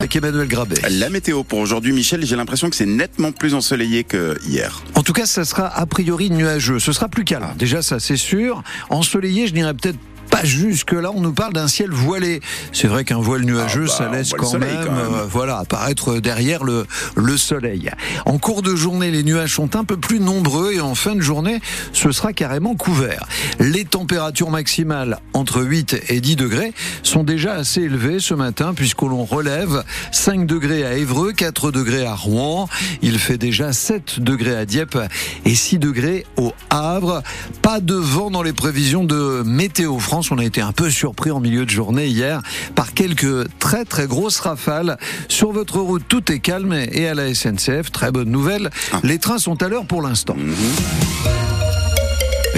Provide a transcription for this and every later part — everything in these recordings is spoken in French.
Avec Emmanuel Grabet. La météo pour aujourd'hui, Michel, j'ai l'impression que c'est nettement plus ensoleillé que hier. En tout cas, ça sera a priori nuageux. Ce sera plus calme. Déjà, ça c'est sûr. Ensoleillé, je dirais peut-être pas jusque là, on nous parle d'un ciel voilé. C'est vrai qu'un voile nuageux, Ah bah, ça laisse voit le quand, soleil, même, quand même. euh, voilà, apparaître derrière le, le soleil. En cours de journée, les nuages sont un peu plus nombreux et en fin de journée, ce sera carrément couvert. Les températures maximales entre 8 et 10 degrés sont déjà assez élevées ce matin puisque l'on relève 5 degrés à Évreux, 4 degrés à Rouen. Il fait déjà 7 degrés à Dieppe et 6 degrés au Havre. Pas de vent dans les prévisions de Météo France. On a été un peu surpris en milieu de journée hier par quelques très très grosses rafales. Sur votre route, tout est calme et à la SNCF, très bonne nouvelle, les trains sont à l'heure pour l'instant.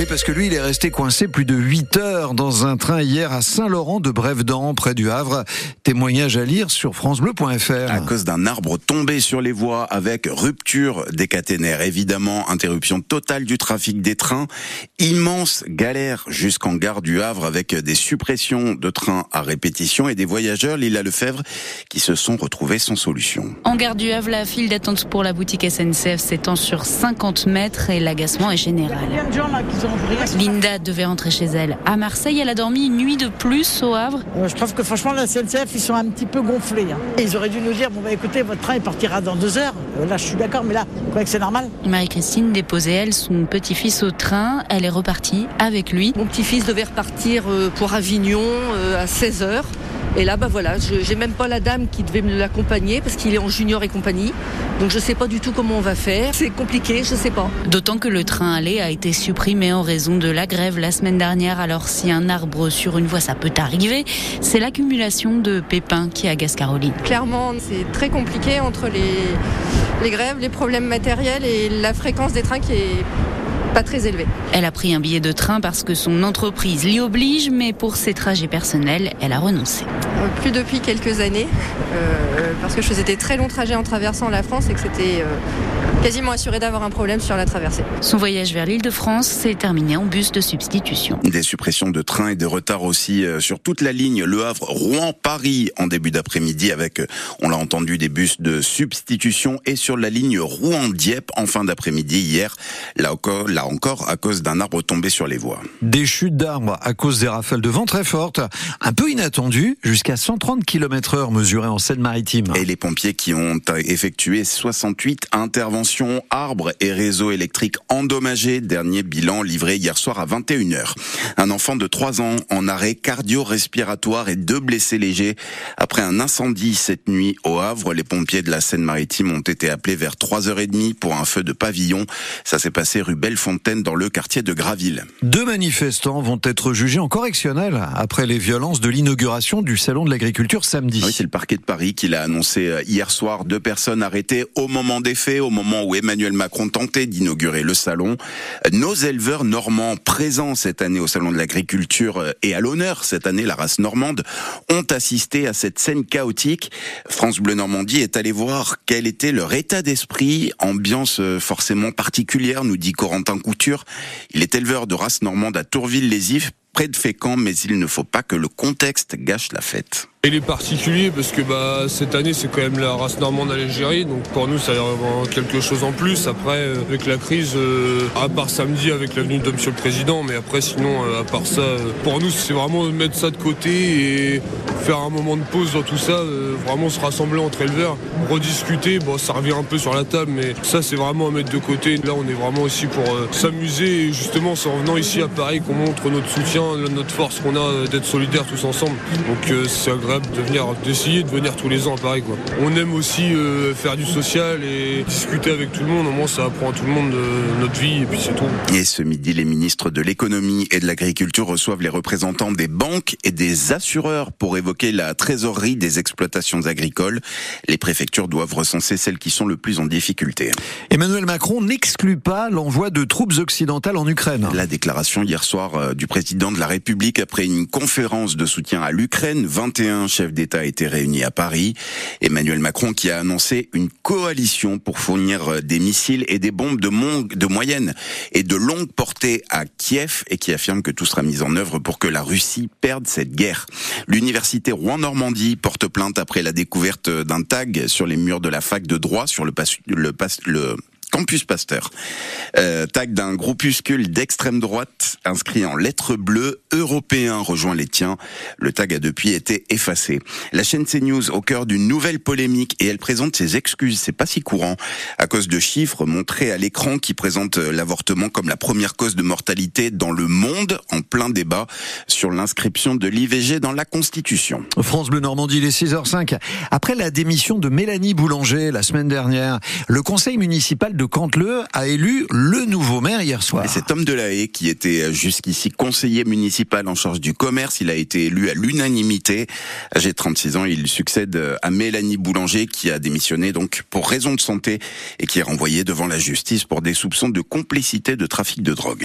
Oui, parce que lui, il est resté coincé plus de 8 heures dans un train hier à Saint-Laurent de Brève-d'An, près du Havre. Témoignage à lire sur francebleu.fr. À cause d'un arbre tombé sur les voies avec rupture des caténaires, évidemment, interruption totale du trafic des trains, immense galère jusqu'en gare du Havre avec des suppressions de trains à répétition et des voyageurs, Lila Lefebvre, qui se sont retrouvés sans solution. En gare du Havre, la file d'attente pour la boutique SNCF s'étend sur 50 mètres et l'agacement est général. Linda devait rentrer chez elle. À Marseille, elle a dormi une nuit de plus au Havre. Euh, Je trouve que franchement, la SNCF, ils sont un petit peu gonflés. hein. Et ils auraient dû nous dire, bon bah écoutez, votre train il partira dans deux heures. Euh, Là, je suis d'accord, mais là, vous croyez que c'est normal? Marie-Christine déposait, elle, son petit-fils au train. Elle est repartie avec lui. Mon petit-fils devait repartir euh, pour Avignon à 16h. Et là, bah voilà, je j'ai même pas la dame qui devait me l'accompagner parce qu'il est en junior et compagnie. Donc je sais pas du tout comment on va faire. C'est compliqué, je sais pas. D'autant que le train aller a été supprimé en raison de la grève la semaine dernière. Alors si un arbre sur une voie, ça peut arriver, c'est l'accumulation de pépins qui agace Caroline. Clairement, c'est très compliqué entre les, les grèves, les problèmes matériels et la fréquence des trains qui est pas très élevée. Elle a pris un billet de train parce que son entreprise l'y oblige, mais pour ses trajets personnels, elle a renoncé. Euh, Plus depuis quelques années, euh, parce que je faisais des très longs trajets en traversant la France et que c'était euh, quasiment assuré d'avoir un problème sur la traversée. Son voyage vers l'île de France s'est terminé en bus de substitution. Des suppressions de trains et de retards aussi euh, sur toute la ligne Le Havre, Rouen, Paris en début d'après-midi avec, euh, on l'a entendu, des bus de substitution et sur la ligne Rouen-Dieppe en fin d'après-midi hier, là encore, là encore à cause d'un arbre tombé sur les voies. Des chutes d'arbres à cause des rafales de vent très fortes, un peu inattendues, jusqu'à 130 km heure mesurées en Seine-Maritime. Et les pompiers qui ont effectué 68 interventions, arbres et réseaux électriques endommagés, dernier bilan livré hier soir à 21h. Un enfant de 3 ans en arrêt cardio-respiratoire et deux blessés légers après un incendie cette nuit au Havre. Les pompiers de la Seine-Maritime ont été appelés vers 3h30 pour un feu de pavillon. Ça s'est passé rue Bellefontaine dans le quartier de Graville. Deux manifestants vont être jugés en correctionnel après les violences de l'inauguration du salon de l'agriculture samedi. Oui, c'est le parquet de Paris qui l'a annoncé euh, hier soir. Deux personnes arrêtées au moment des faits, au moment où Emmanuel Macron tentait d'inaugurer le salon. Nos éleveurs normands présents cette année au salon de l'agriculture et à l'honneur cette année, la race normande, ont assisté à cette scène chaotique. France Bleu Normandie est allé voir quel était leur état d'esprit, ambiance euh, forcément particulière, nous dit Corentin Couture. Il est éleveur de race normande à Tourville-les-Ifs, près de Fécamp, mais il ne faut pas que le contexte gâche la fête. Il est particulier parce que bah, cette année c'est quand même la race normande à l'Algérie, donc pour nous ça a vraiment quelque chose en plus. Après euh, avec la crise, euh, à part samedi avec la venue de Monsieur le Président, mais après sinon euh, à part ça, pour nous c'est vraiment mettre ça de côté et faire un moment de pause dans tout ça, vraiment se rassembler entre éleveurs, rediscuter. Bon ça revient un peu sur la table, mais ça c'est vraiment à mettre de côté. Là on est vraiment ici pour s'amuser et justement c'est en venant ici à Paris qu'on montre notre soutien, notre force qu'on a euh, d'être solidaires tous ensemble. Donc euh, c'est agréable de venir, d'essayer de venir tous les ans à Paris. Quoi. On aime aussi euh, faire du social et discuter avec tout le monde. Au moins, ça apprend à tout le monde euh, notre vie et puis c'est tout. Et ce midi, les ministres de l'économie et de l'agriculture reçoivent les représentants des banques et des assureurs pour évoquer la trésorerie des exploitations agricoles. Les préfectures doivent recenser celles qui sont le plus en difficulté. Emmanuel Macron n'exclut pas l'envoi de troupes occidentales en Ukraine. La déclaration hier soir du président de la République après une conférence de soutien à l'Ukraine. 21 chefs d'État étaient réunis à Paris. Emmanuel Macron qui a annoncé une coalition pour fournir des missiles et des bombes de, de moyenne et de longue portée à Kiev et qui affirme que tout sera mis en œuvre pour que la Russie perde cette guerre. L'université Rouen-Normandie porte plainte après la découverte d'un tag sur les murs de la fac de droit sur le, le, le Campus Pasteur. Euh, tag d'un groupuscule d'extrême droite inscrit en lettres bleues européen rejoint les tiens. Le tag a depuis été effacé. La chaîne CNews au cœur d'une nouvelle polémique et elle présente ses excuses. C'est pas si courant à cause de chiffres montrés à l'écran qui présentent l'avortement comme la première cause de mortalité dans le monde en plein débat sur l'inscription de l'IVG dans la Constitution. France Bleu Normandie, les 6h05. Après la démission de Mélanie Boulanger la semaine dernière, le conseil municipal de Cantleux a élu le nouveau maire hier soir. Et cet homme de la haie qui était jusqu'ici conseiller municipal en charge du commerce, il a été élu à l'unanimité. Âgé de 36 ans, il succède à Mélanie Boulanger qui a démissionné donc pour raison de santé et qui est renvoyée devant la justice pour des soupçons de complicité de trafic de drogue.